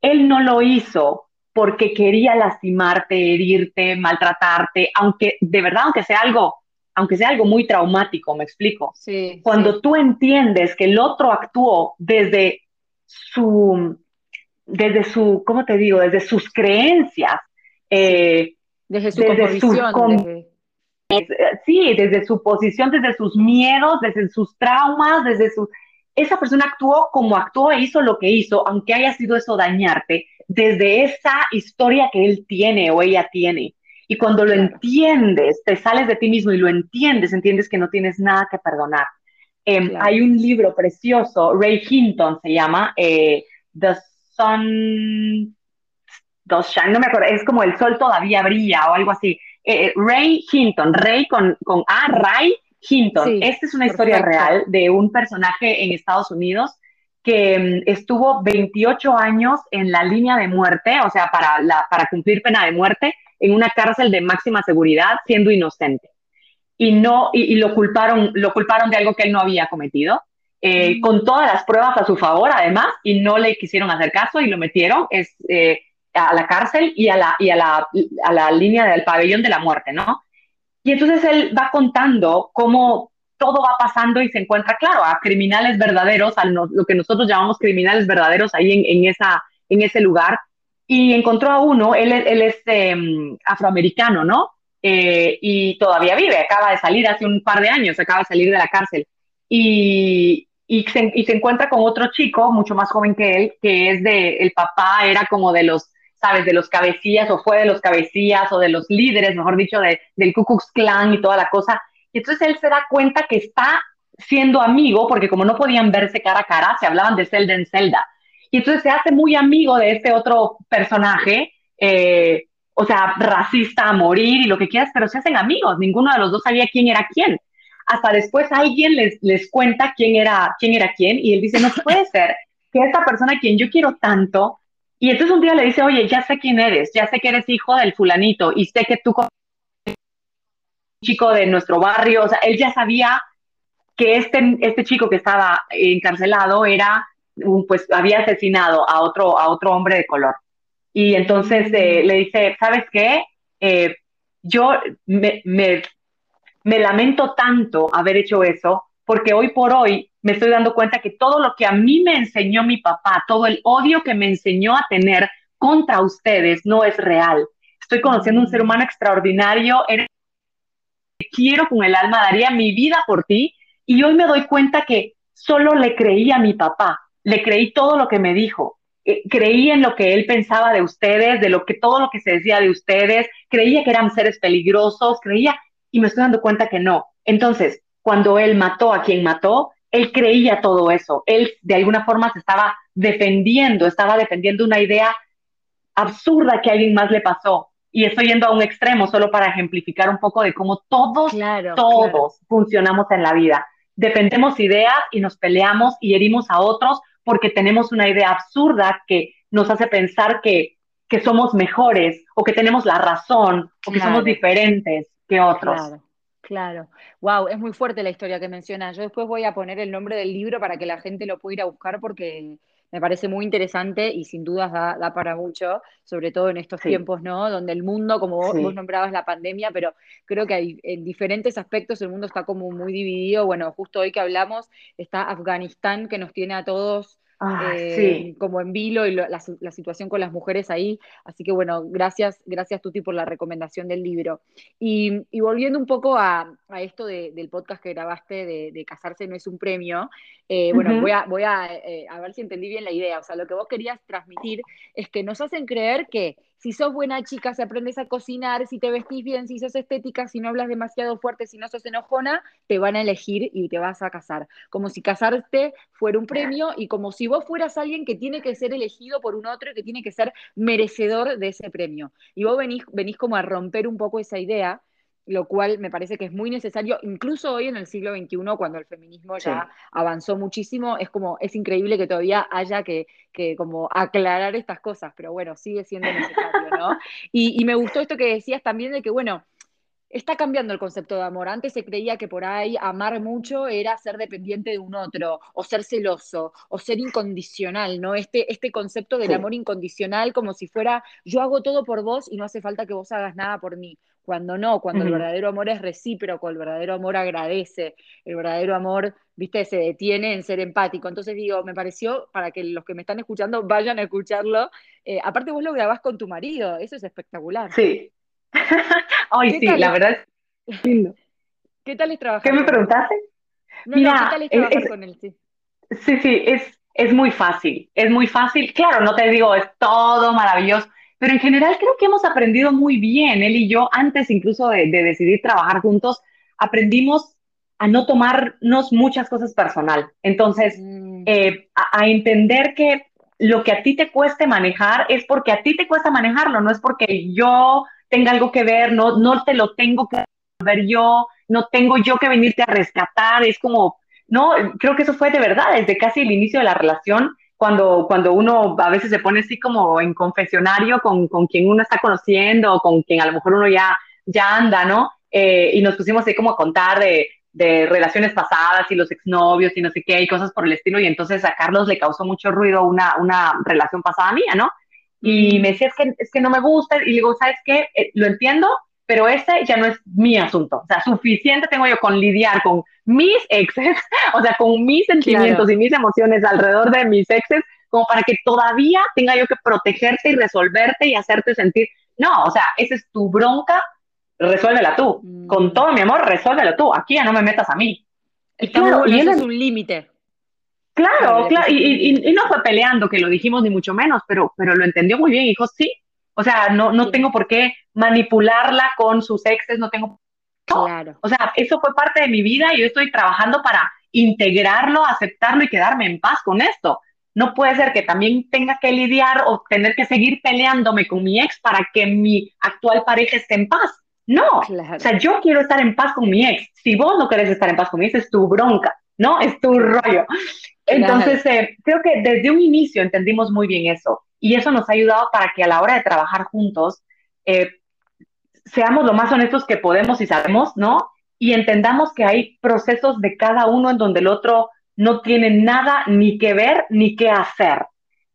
él no lo hizo porque quería lastimarte, herirte, maltratarte, aunque de verdad, aunque sea algo, aunque sea algo muy traumático, me explico. Sí, Cuando tú entiendes que el otro actuó desde su, desde su, ¿cómo te digo? Desde sus creencias, eh, Desde su desde Sí, desde su posición, desde sus miedos, desde sus traumas, desde su... Esa persona actuó como actuó e hizo lo que hizo, aunque haya sido eso dañarte, desde esa historia que él tiene o ella tiene. Y cuando lo entiendes, te sales de ti mismo y lo entiendes, entiendes que no tienes nada que perdonar. Em, hay un libro precioso, Ray Hinton se llama, eh, The Sun, The Shine, no me acuerdo, es como el sol todavía brilla o algo así. Eh, Ray Hinton, Ray con, con A, Ray Hinton. Esta es una historia real de un personaje en Estados Unidos que mm, estuvo 28 años en la línea de muerte, o sea, para, la, para cumplir pena de muerte, en una cárcel de máxima seguridad, siendo inocente. Y, no, y, lo, culparon, lo culparon de algo que él no había cometido, eh, mm. con todas las pruebas a su favor, además, y no le quisieron hacer caso y lo metieron es, eh, a la cárcel y, a la, y a, la, a la línea del pabellón de la muerte, ¿no? Y entonces él va contando cómo todo va pasando y se encuentra, claro, a criminales verdaderos, a lo que nosotros llamamos criminales verdaderos ahí en, en esa, en ese lugar, y encontró a uno, él, él es em, afroamericano, ¿no? Eh, y todavía vive, acaba de salir hace un par de años, acaba de salir de la cárcel. Y, y, se, y se encuentra con otro chico, mucho más joven que él, que es de, el papá era como de los, sabes, de los cabecillas, o fue de los cabecillas, o de los líderes, mejor dicho, de, del Ku Klux Klan y toda la cosa y entonces él se da cuenta que está siendo amigo, porque como no podían verse cara a cara, se hablaban de celda en celda. Y entonces se hace muy amigo de este otro personaje, eh, o sea, racista a morir y lo que quieras, pero se hacen amigos. Ninguno de los dos sabía quién era quién. Hasta después alguien les, les cuenta quién era, quién era quién y él dice, no puede ser que esta persona a quien yo quiero tanto, y entonces un día le dice, oye, ya sé quién eres, ya sé que eres hijo del fulanito y sé que tú chico de nuestro barrio, o sea, él ya sabía que este, este chico que estaba encarcelado era, pues había asesinado a otro, a otro hombre de color. Y entonces eh, le dice, ¿sabes qué? Eh, yo me, me, me lamento tanto haber hecho eso, porque hoy por hoy me estoy dando cuenta que todo lo que a mí me enseñó mi papá, todo el odio que me enseñó a tener contra ustedes no es real. Estoy conociendo un ser humano extraordinario, eres quiero con el alma, daría mi vida por ti. Y hoy me doy cuenta que solo le creí a mi papá, le creí todo lo que me dijo. Eh, creí en lo que él pensaba de ustedes, de lo que todo lo que se decía de ustedes, creía que eran seres peligrosos, creía y me estoy dando cuenta que no. Entonces, cuando él mató a quien mató, él creía todo eso. Él de alguna forma se estaba defendiendo, estaba defendiendo una idea absurda que a alguien más le pasó y estoy yendo a un extremo solo para ejemplificar un poco de cómo todos, todos funcionamos en la vida. Dependemos ideas y nos peleamos y herimos a otros porque tenemos una idea absurda que nos hace pensar que, que somos mejores o que tenemos la razón o que somos diferentes que otros. Claro. Wow, es muy fuerte la historia que mencionas. Yo después voy a poner el nombre del libro para que la gente lo pueda ir a buscar porque me parece muy interesante y sin dudas da, para mucho, sobre todo en estos tiempos, ¿no? Donde el mundo, como vos, nombrabas la pandemia, pero creo que hay, en diferentes aspectos el mundo está como muy dividido. Bueno, justo hoy que hablamos está Afganistán, que nos tiene a todos Ah, eh, como en vilo y la, situación con las mujeres ahí. Así que bueno, gracias, gracias Tuti por la recomendación del libro. Y, volviendo un poco a, esto del podcast que grabaste de, casarse no es un premio, eh, bueno, voy, a, voy eh, a ver si entendí bien la idea. O sea, lo que vos querías transmitir es que nos hacen creer que si sos buena chica, si aprendes a cocinar, si te vestís bien, si sos estética, si no hablas demasiado fuerte, si no sos enojona, te van a elegir y te vas a casar. Como si casarte fuera un premio y como si vos fueras alguien que tiene que ser elegido por un otro y que tiene que ser merecedor de ese premio. Y vos venís, venís como a romper un poco esa idea lo cual me parece que es muy necesario, incluso hoy en el siglo XXI, cuando el feminismo ya avanzó muchísimo, es como, es increíble que todavía haya que, que como aclarar estas cosas, pero bueno, sigue siendo necesario, ¿no? Y, y me gustó esto que decías también de que, bueno, está cambiando el concepto de amor. Antes se creía que por ahí amar mucho era ser dependiente de un otro, o ser celoso, o ser incondicional, ¿no? Este, este concepto del amor incondicional como si fuera yo hago todo por vos y no hace falta que vos hagas nada por mí. Cuando no, cuando el verdadero amor es recíproco, el verdadero amor agradece, el verdadero amor, viste, se detiene en ser empático. Entonces digo, me pareció, para que los que me están escuchando vayan a escucharlo, eh, aparte vos lo grabás con tu marido, eso es espectacular. Sí, Ay, sí, la verdad es lindo. ¿Qué tal es trabajar? ¿Qué me preguntaste? No, Mira, ¿qué tal es trabajar con él? Sí, sí, sí es, es muy fácil, es muy fácil. Claro, no te digo, es todo maravilloso, pero en general creo que hemos aprendido muy bien, él y yo, antes incluso de, decidir trabajar juntos, aprendimos a no tomarnos muchas cosas personal. Entonces, mm. eh, a, entender que lo que a ti te cueste manejar es porque a ti te cuesta manejarlo, no es porque yo tenga algo que ver, no, no te lo tengo que ver yo, no tengo yo que venirte a rescatar, es como, no, creo que eso fue de verdad, desde casi el inicio de la relación, cuando, cuando uno a veces se pone así como en confesionario con, con quien uno está conociendo, con quien a lo mejor uno ya, ya anda, ¿no? Eh, y nos pusimos ahí como a contar de, de relaciones pasadas y los exnovios y no sé qué y cosas por el estilo. Y entonces a Carlos le causó mucho ruido una, una relación pasada mía, ¿no? Y me decía, es que, es que no me gusta. Y digo, ¿sabes qué? Eh, lo entiendo, pero ese ya no es mi asunto. O sea, suficiente tengo yo con lidiar con mis exes, o sea, con mis sentimientos y mis emociones alrededor de mis exes, como para que todavía tenga yo que protegerte y resolverte y hacerte sentir. No, o sea, esa es tu bronca, resuélvela tú. Con mm. todo mi amor, resuélvelo tú. Aquí ya no me metas a mí. Y claro, y es un límite. Claro, claro, y, no fue peleando, que lo dijimos ni mucho menos, pero, pero lo entendió muy bien, dijo, sí, o sea, no, no tengo por qué manipularla con sus exes, no tengo... Claro. O sea, eso fue parte de mi vida y yo estoy trabajando para integrarlo, aceptarlo y quedarme en paz con esto. No puede ser que también tenga que lidiar o tener que seguir peleándome con mi ex para que mi actual pareja esté en paz. No, o sea, yo quiero estar en paz con mi ex. Si vos no querés estar en paz con mi ex, es tu bronca, ¿no? Es tu rollo. Entonces, eh, creo que desde un inicio entendimos muy bien eso y eso nos ha ayudado para que a la hora de trabajar juntos eh, seamos lo más honestos que podemos y sabemos, ¿no? Y entendamos que hay procesos de cada uno en donde el otro no tiene nada ni que ver ni que hacer.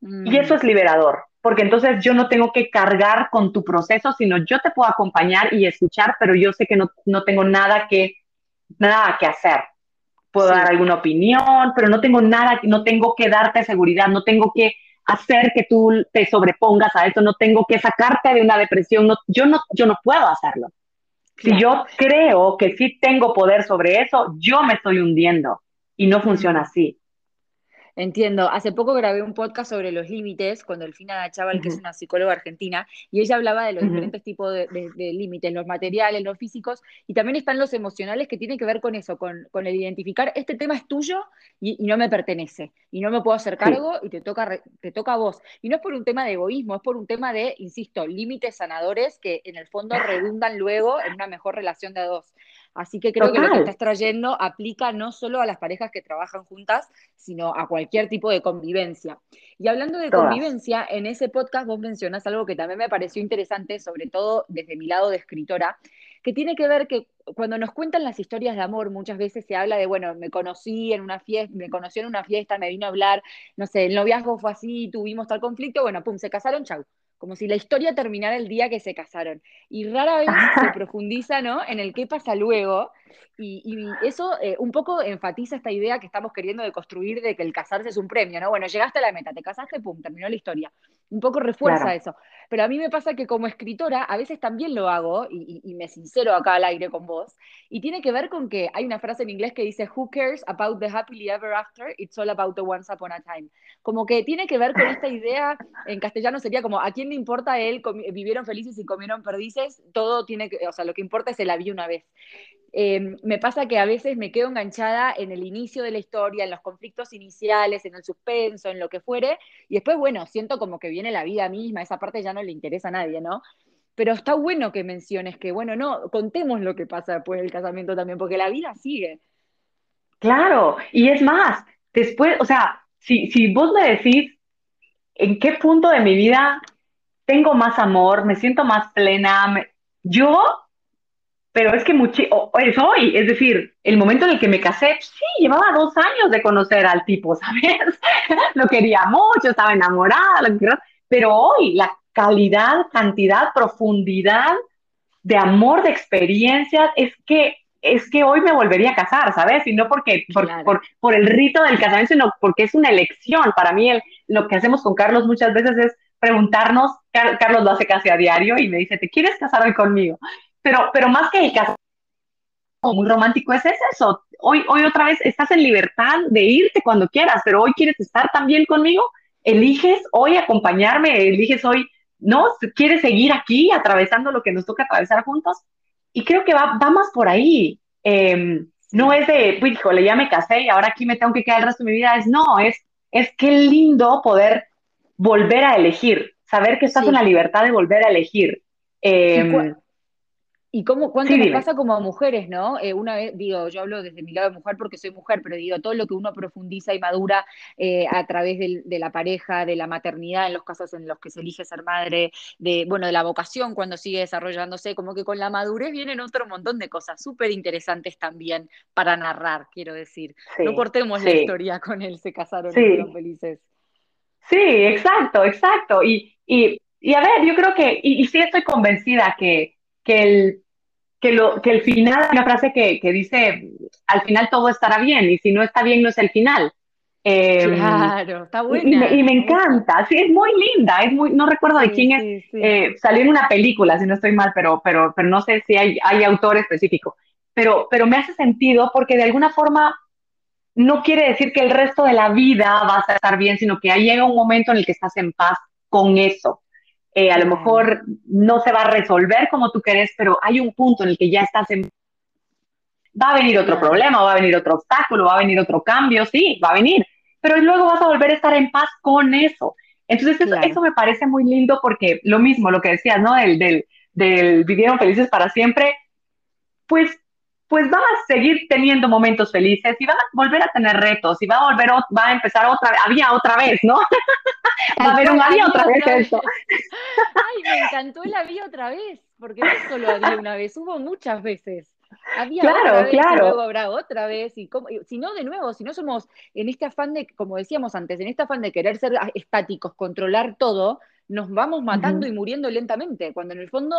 Y eso es mm. liberador, porque entonces yo no tengo que cargar con tu proceso, sino yo te puedo acompañar y escuchar, pero yo sé que no, no tengo nada que, nada que hacer puedo dar alguna opinión, pero no tengo nada, no tengo que darte seguridad, no tengo que hacer que tú te sobrepongas a esto, no tengo que sacarte de una depresión, no, yo, no, yo no puedo hacerlo. Si yo creo que sí tengo poder sobre eso, yo me estoy hundiendo y no funciona así. Entiendo. Hace poco grabé un podcast sobre los límites con Delfina Chaval, que es una psicóloga argentina, y ella hablaba de los diferentes tipos de, límites, los materiales, los físicos, y también están los emocionales que tienen que ver con eso, con, el identificar, este tema es tuyo y, no me pertenece, y no me puedo hacer cargo y te toca, te toca a vos. Y no es por un tema de egoísmo, es por un tema de, insisto, límites sanadores que en el fondo redundan luego en una mejor relación de dos. Así que creo que lo que estás trayendo aplica no solo a las parejas que trabajan juntas, sino a cualquier tipo de convivencia. Y hablando de convivencia, en ese podcast vos mencionás algo que también me pareció interesante, sobre todo desde mi lado de escritora, que tiene que ver que cuando nos cuentan las historias de amor, muchas veces se habla de, bueno, me conocí en una fiesta, me conoció en una fiesta, me vino a hablar, no sé, el noviazgo fue así, tuvimos tal conflicto, bueno, pum, se casaron, chau como si la historia terminara el día que se casaron. Y rara vez se profundiza ¿no? en el qué pasa luego. Y, eso eh, un poco enfatiza esta idea que estamos queriendo de construir de que el casarse es un premio, ¿no? Bueno, llegaste a la meta, te casaste, pum, terminó la historia. Un poco refuerza eso. Pero a mí me pasa que como escritora a veces también lo hago, y, y, me sincero acá al aire con vos, y tiene que ver con que hay una frase en inglés que dice, Who cares about the happily ever after? It's all about the once upon a time. Como que tiene que ver con esta idea, en castellano sería como, ¿a quién le importa él? Vivieron felices y comieron perdices, todo tiene que, o sea, lo que importa es el había una vez. Em, me pasa que a veces me quedo enganchada en el inicio de la historia, en los conflictos iniciales, en el suspenso, en lo que fuere, y después, bueno, siento como que viene la vida misma, esa parte ya no le interesa a nadie, ¿no? Pero está bueno que menciones que, bueno, no, contemos lo que pasa después del casamiento también, porque la vida sigue. Claro, y es más, después, o sea, si, si vos me decís en qué punto de mi vida tengo más amor, me siento más plena, yo pero es que mucho, es hoy, es decir, el momento en el que me casé, sí, llevaba dos años de conocer al tipo, ¿sabes? lo quería mucho, estaba enamorada, pero hoy la calidad, cantidad, profundidad de amor, de experiencias, es que es que hoy me volvería a casar, ¿sabes? Y no porque por, por, el rito del casamiento, sino porque es una elección. Para mí el, lo que hacemos con Carlos muchas veces es preguntarnos, Carlos lo hace casi a diario y me dice, ¿te quieres casar hoy conmigo? Pero, pero más que el casar muy romántico es eso. Hoy, hoy otra vez estás en libertad de irte cuando quieras, pero hoy quieres estar también conmigo. Eliges hoy acompañarme, eliges hoy, ¿no? ¿Quieres seguir aquí atravesando lo que nos toca atravesar juntos? Y creo que va, va más por ahí. Em, no es de, pues, híjole, ya me casé y ahora aquí me tengo que quedar el resto de mi vida. Es no, es, es qué lindo poder volver a elegir, saber que estás en la libertad de volver a elegir. Eh, ¿Y cómo, cuánto nos pasa como mujeres, no? Eh, una vez, digo, yo hablo desde mi lado de mujer porque soy mujer, pero digo, todo lo que uno profundiza y madura eh, a través de la pareja, de la maternidad, en los casos en los que se elige ser madre, de, bueno, de la vocación cuando sigue desarrollándose, como que con la madurez vienen otro montón de cosas súper interesantes también para narrar, quiero decir. no cortemos la historia con él, se casaron y fueron felices. Sí, exacto, exacto. Y, y, y a ver, yo creo que, y, y sí estoy convencida que, que el que, lo, que el final, una frase que, que, dice, al final todo estará bien, y si no está bien no es el final. Em, claro, está buena. Y, me, encanta, sí, es muy linda, es muy, no recuerdo de quién es, eh, salió en una película, si no estoy mal, pero, pero, pero no sé si hay, hay autor específico, pero, pero me hace sentido porque de alguna forma no quiere decir que el resto de la vida vas a estar bien, sino que ahí llega un momento en el que estás en paz con eso. Eh, a lo mejor no se va a resolver como tú querés, pero hay un punto en el que ya estás en... Va a venir otro problema, va a venir otro obstáculo, va a venir otro cambio, sí, va a venir, pero luego vas a volver a estar en paz con eso. Entonces eso, me parece muy lindo porque lo mismo, lo que decías, ¿no? Del, del, del vivieron felices para siempre, pues pues van a seguir teniendo momentos felices y van a volver a tener retos y va a volver, va a empezar otra, había otra vez, ¿no? va a haber un había otra vez eso. Ay, me encantó el había otra vez, porque no solo había una vez, hubo muchas veces. Había claro, otra vez, claro. Y luego habrá otra vez, y si no, de nuevo, si no somos en este afán de, como decíamos antes, en este afán de querer ser estáticos, controlar todo, nos vamos matando y muriendo lentamente, cuando en el fondo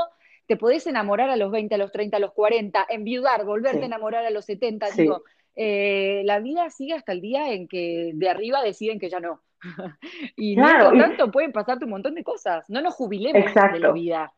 te podés enamorar a los 20, a los 30, a los 40, enviudar, volverte a enamorar a los 70. Digo, eh, la vida sigue hasta el día en que de arriba deciden que ya no. y claro, tanto pueden pasarte un montón de cosas. No nos jubilemos de la vida.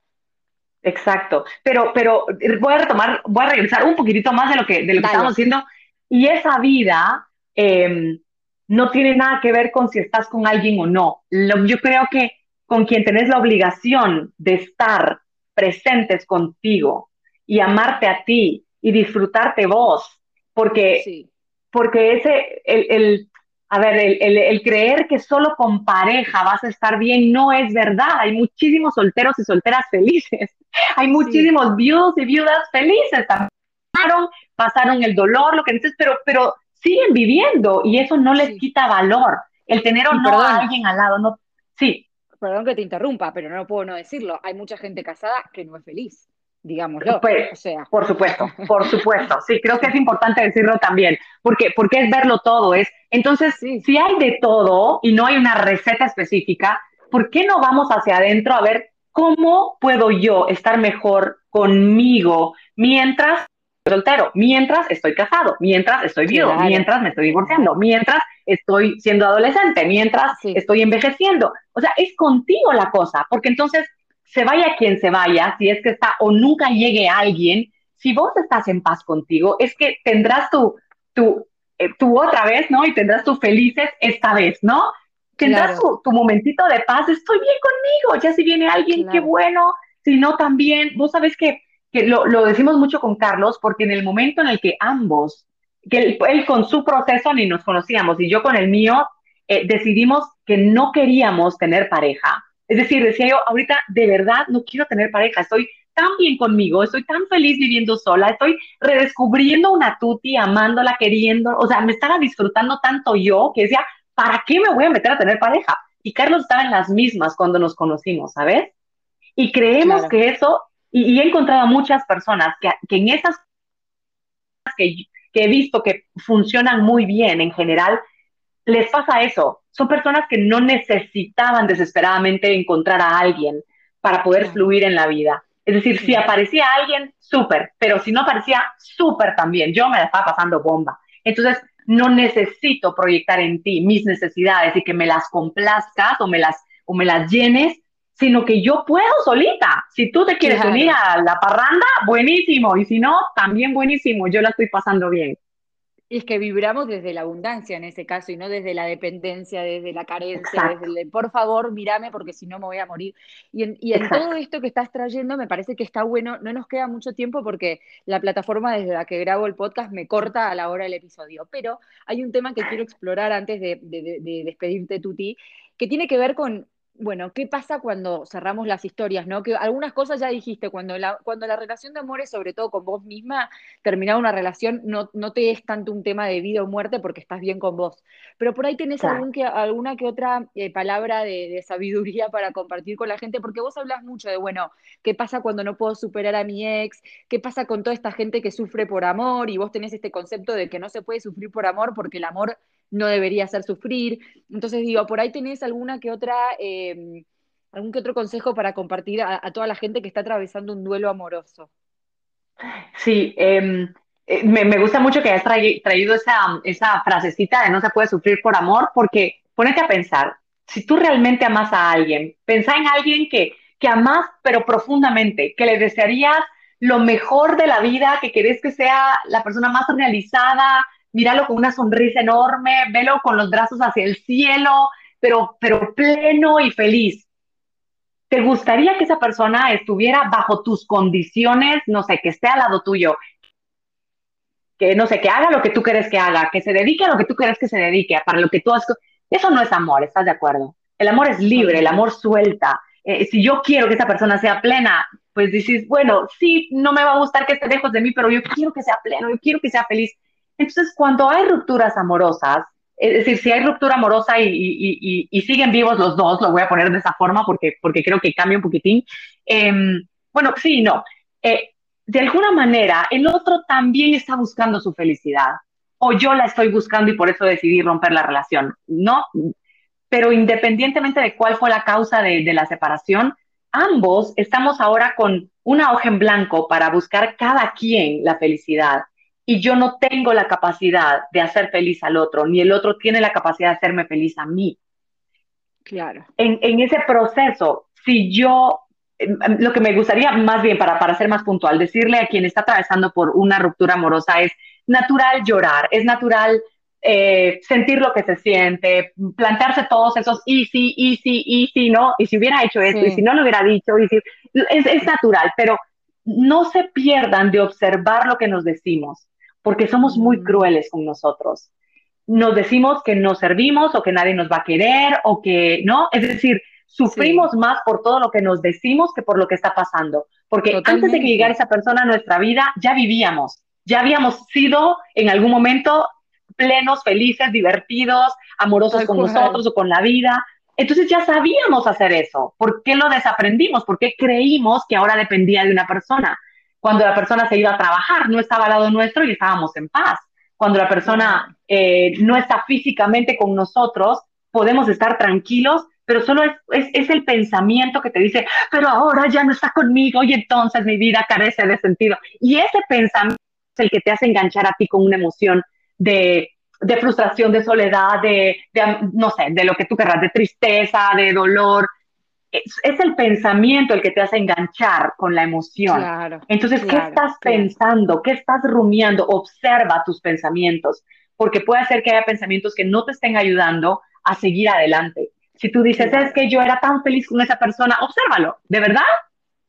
Exacto. Pero, pero voy a retomar, voy a regresar un poquitito más de lo que, de lo que estamos haciendo. Y esa vida em, no tiene nada que ver con si estás con alguien o no. yo creo que con quien tenés la obligación de estar presentes contigo y amarte a ti y disfrutarte vos, porque, porque ese, el, el a ver, el, el, creer que solo con pareja vas a estar bien no es verdad. Hay muchísimos solteros y solteras felices. Hay muchísimos viudos y viudas felices. Pasaron, pasaron el dolor, lo que dices, pero, pero siguen viviendo y eso no les quita valor. El tener o no a alguien al lado, no. Sí perdón que te interrumpa, pero no puedo no decirlo, hay mucha gente casada que no es feliz, digámoslo. Pues, o sea. Por supuesto, por supuesto. Sí, creo que es importante decirlo también, porque, porque es verlo todo. Es, entonces, si hay de todo y no hay una receta específica, ¿por qué no vamos hacia adentro a ver cómo puedo yo estar mejor conmigo mientras soltero, mientras estoy casado, mientras estoy viudo, mientras me estoy divorciando, mientras estoy siendo adolescente, mientras estoy envejeciendo. O sea, es contigo la cosa, porque entonces se vaya quien se vaya, si es que está o nunca llegue alguien, si vos estás en paz contigo, es que tendrás tu, tu, eh, tu otra vez, ¿no? Y tendrás tu felices esta vez, ¿no? Tendrás tu, momentito de paz, estoy bien conmigo, ya si viene alguien, qué bueno, si no también, vos sabes que, que lo, lo decimos mucho con Carlos, porque en el momento en el que ambos que él, con su proceso ni nos conocíamos y yo con el mío eh, decidimos que no queríamos tener pareja. Es decir, decía yo, ahorita de verdad no quiero tener pareja, estoy tan bien conmigo, estoy tan feliz viviendo sola, estoy redescubriendo una tuti, amándola, queriendo, o sea, me estaba disfrutando tanto yo que decía, ¿para qué me voy a meter a tener pareja? Y Carlos estaba en las mismas cuando nos conocimos, ¿sabes? Y creemos que eso, y, he encontrado a muchas personas que, que en esas que que he visto que funcionan muy bien en general, les pasa eso. Son personas que no necesitaban desesperadamente encontrar a alguien para poder fluir en la vida. Es decir, si aparecía alguien, súper, pero si no aparecía, súper también. Yo me la estaba pasando bomba. Entonces, no necesito proyectar en ti mis necesidades y que me las complazcas o me las o me las llenes, sino que yo puedo solita. Si tú te quieres unir a la parranda, buenísimo, y si no, también buenísimo, yo la estoy pasando bien. Y es que vibramos desde la abundancia en ese caso y no desde la dependencia, desde la carencia, desde el por favor, mírame porque si no me voy a morir. Y en, y en todo esto que estás trayendo me parece que está bueno, no nos queda mucho tiempo porque la plataforma desde la que grabo el podcast me corta a la hora del episodio, pero hay un tema que quiero explorar antes de, de, de despedirte, Tuti, que tiene que ver con bueno, ¿qué pasa cuando cerramos las historias? ¿no? Que algunas cosas ya dijiste, cuando la, cuando la relación de amor es sobre todo con vos misma, terminar una relación no, no te es tanto un tema de vida o muerte porque estás bien con vos. Pero por ahí tenés algún que, alguna que otra eh, palabra de, sabiduría para compartir con la gente, porque vos hablas mucho de, bueno, ¿qué pasa cuando no puedo superar a mi ex? ¿Qué pasa con toda esta gente que sufre por amor? Y vos tenés este concepto de que no se puede sufrir por amor porque el amor no debería hacer sufrir. Entonces digo, por ahí tenés alguna que otra, em, algún que otro consejo para compartir a, toda la gente que está atravesando un duelo amoroso. Sí, em, eh, me, gusta mucho que hayas traído esa, esa frasecita de no se puede sufrir por amor, porque ponete a pensar, si tú realmente amas a alguien, pensá en alguien que, que amas pero profundamente, que le desearías lo mejor de la vida, que querés que sea la persona más realizada, míralo con una sonrisa enorme, velo con los brazos hacia el cielo, pero, pero pleno y feliz. ¿Te gustaría que esa persona estuviera bajo tus condiciones, no sé, que esté al lado tuyo, que no sé, que haga lo que tú quieres que haga, que se dedique a lo que tú quieres que se dedique, para lo que tú has... Eso no es amor, ¿estás de acuerdo? El amor es libre, el amor suelta. Eh, si yo quiero que esa persona sea plena, pues dices, bueno, sí, no me va a gustar que esté lejos de mí, pero yo quiero que sea pleno, yo quiero que sea feliz. Entonces, cuando hay rupturas amorosas, es decir, si hay ruptura amorosa y, siguen vivos los dos, lo voy a poner de esa forma porque, porque creo que cambia un poquitín. Em, bueno, sí, no. Eh, de alguna manera, el otro también está buscando su felicidad o yo la estoy buscando y por eso decidí romper la relación, ¿no? Pero independientemente de cuál fue la causa de, de la separación, ambos estamos ahora con una hoja en blanco para buscar cada quien la felicidad y yo no tengo la capacidad de hacer feliz al otro, ni el otro tiene la capacidad de hacerme feliz a mí. Claro. En, ese proceso, si yo, em, em, lo que me gustaría más bien para, para ser más puntual, decirle a quien está atravesando por una ruptura amorosa es natural llorar, es natural eh, sentir lo que se siente, plantearse todos esos y sí, y sí, y sí, ¿no? Y si hubiera hecho esto, y si no lo hubiera dicho, y si, es, es natural, pero no se pierdan de observar lo que nos decimos porque somos muy crueles con nosotros. Nos decimos que no servimos o que nadie nos va a querer o que no, es decir, sufrimos más por todo lo que nos decimos que por lo que está pasando, porque antes de que llegara esa persona a nuestra vida ya vivíamos, ya habíamos sido en algún momento plenos, felices, divertidos, amorosos con nosotros o con la vida. Entonces ya sabíamos hacer eso. ¿Por qué lo desaprendimos? ¿Por qué creímos que ahora dependía de una persona? Cuando la persona se iba a trabajar, no estaba al lado nuestro y estábamos en paz. Cuando la persona eh, no está físicamente con nosotros, podemos estar tranquilos, pero solo es, es, el pensamiento que te dice, pero ahora ya no está conmigo y entonces mi vida carece de sentido. Y ese pensamiento es el que te hace enganchar a ti con una emoción de, de frustración, de soledad, de, de, no sé, de lo que tú querrás, de tristeza, de dolor, es, el pensamiento el que te hace enganchar con la emoción. Entonces, ¿qué estás pensando? ¿Qué estás rumiando? Observa tus pensamientos, porque puede ser que haya pensamientos que no te estén ayudando a seguir adelante. Si tú dices, es que yo era tan feliz con esa persona, obsérvalo, ¿de verdad?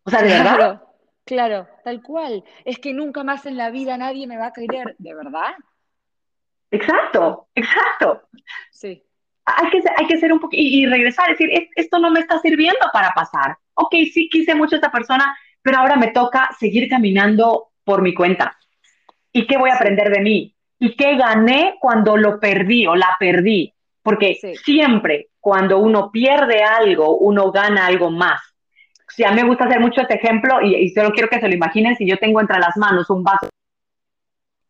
O sea, ¿de verdad? Claro, tal cual. Es que nunca más en la vida nadie me va a querer, ¿de verdad? Exacto, exacto. Sí hay que, hay que ser un poco y, regresar, decir, esto no me está sirviendo para pasar. Ok, sí quise mucho a esta persona, pero ahora me toca seguir caminando por mi cuenta. ¿Y qué voy a aprender de mí? ¿Y qué gané cuando lo perdí o la perdí? Porque siempre cuando uno pierde algo, uno gana algo más. Si a mí me gusta hacer mucho este ejemplo y, y solo quiero que se lo imaginen, si yo tengo entre las manos un vaso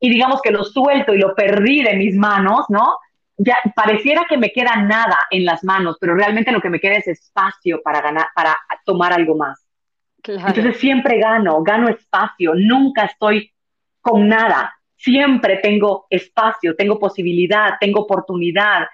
y digamos que lo suelto y lo perdí de mis manos, ¿no? Ya pareciera que me queda nada en las manos, pero realmente lo que me queda es espacio para ganar, para tomar algo más. Entonces siempre gano, gano espacio, nunca estoy con nada, siempre tengo espacio, tengo posibilidad, tengo oportunidad,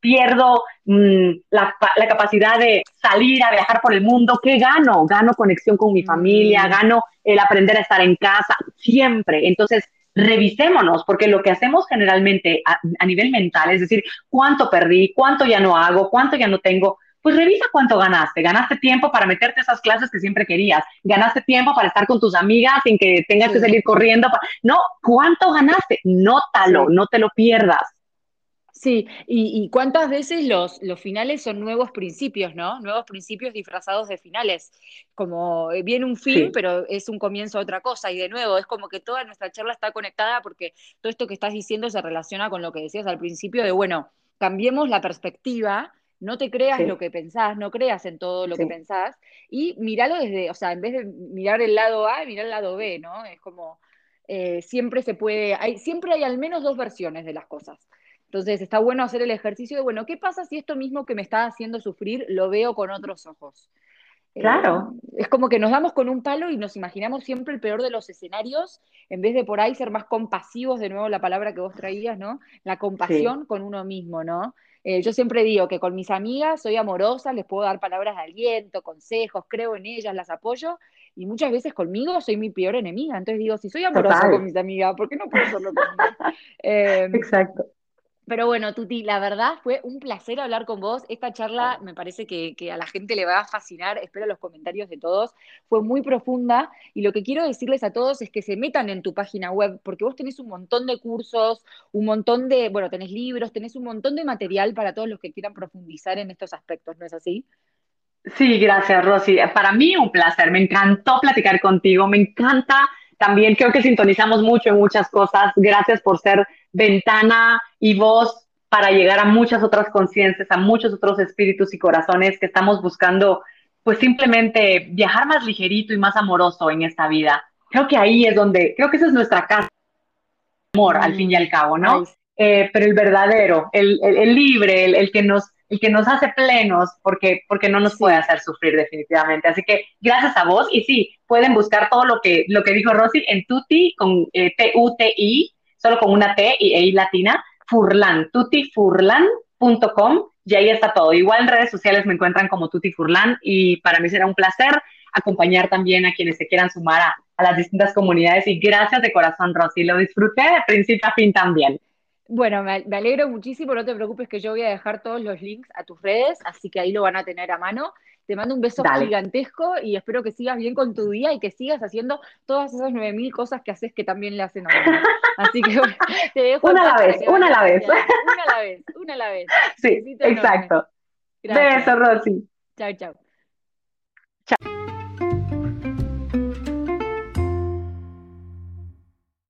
pierdo mm, la, capacidad de salir a viajar por el mundo, ¿qué gano? Gano conexión con mi familia, mm. gano el aprender a estar en casa, siempre. Entonces, revisémonos, porque lo que hacemos generalmente a, nivel mental, es decir, cuánto perdí, cuánto ya no hago, cuánto ya no tengo, pues revisa cuánto ganaste. Ganaste tiempo para meterte a esas clases que siempre querías. Ganaste tiempo para estar con tus amigas sin que tengas que salir corriendo. No, ¿cuánto ganaste? Nótalo, no te lo pierdas. Sí, y, cuántas veces los, los finales son nuevos principios, ¿no? Nuevos principios disfrazados de finales. Como eh, viene un fin, pero es un comienzo a otra cosa. Y de nuevo, es como que toda nuestra charla está conectada porque todo esto que estás diciendo se relaciona con lo que decías al principio de, bueno, cambiemos la perspectiva, no te creas lo que pensás, no creas en todo lo que pensás, y míralo desde, o sea, en vez de mirar el lado A, mirar el lado B, ¿no? Es como, eh, siempre se puede, hay, siempre hay al menos dos versiones de las cosas. Entonces está bueno hacer el ejercicio de, bueno, ¿qué pasa si esto mismo que me está haciendo sufrir lo veo con otros ojos? Claro. Eh, es como que nos damos con un palo y nos imaginamos siempre el peor de los escenarios, en vez de por ahí ser más compasivos, de nuevo la palabra que vos traías, ¿no? La compasión con uno mismo, ¿no? Eh, yo siempre digo que con mis amigas soy amorosa, les puedo dar palabras de aliento, consejos, creo en ellas, las apoyo, y muchas veces conmigo soy mi peor enemiga. Entonces digo, si soy amorosa con mis amigas, ¿por qué no puedo serlo conmigo? Eh, Exacto. Pero bueno, Tuti, la verdad fue un placer hablar con vos. Esta charla me parece que, a la gente le va a fascinar. Espero los comentarios de todos. Fue muy profunda y lo que quiero decirles a todos es que se metan en tu página web porque vos tenés un montón de cursos, un montón de, bueno, tenés libros, tenés un montón de material para todos los que quieran profundizar en estos aspectos, ¿no es así? Sí, gracias, Rosy. Para mí un placer. Me encantó platicar contigo. Me encanta también creo que sintonizamos mucho en muchas cosas. Gracias por ser ventana y voz para llegar a muchas otras conciencias, a muchos otros espíritus y corazones que estamos buscando, pues simplemente viajar más ligerito y más amoroso en esta vida. Creo que ahí es donde, creo que esa es nuestra casa, amor, al fin y al cabo, ¿no? Eh, pero el verdadero, el, el, libre, el, el, que nos y que nos hace plenos porque, porque no nos puede hacer sufrir definitivamente. Así que gracias a vos y sí, pueden buscar todo lo que, lo que dijo Rosy en Tuti con eh, T-U-T-I, solo con una T y E latina, Furlan, tutifurlan.com y ahí está todo. Igual en redes sociales me encuentran como Tuti Furlan y para mí será un placer acompañar también a quienes se quieran sumar a, las distintas comunidades y gracias de corazón Rosy, lo disfruté de principio a fin también. Bueno, me, alegro muchísimo, no te preocupes que yo voy a dejar todos los links a tus redes, así que ahí lo van a tener a mano. Te mando un beso gigantesco y espero que sigas bien con tu día y que sigas haciendo todas esas 9000 cosas que haces que también le hacen a uno. Así que te dejo. Una a la vez, una a la vez. Una a la vez, una a la vez. Sí, exacto. Beso, Rosy. Chao, chao.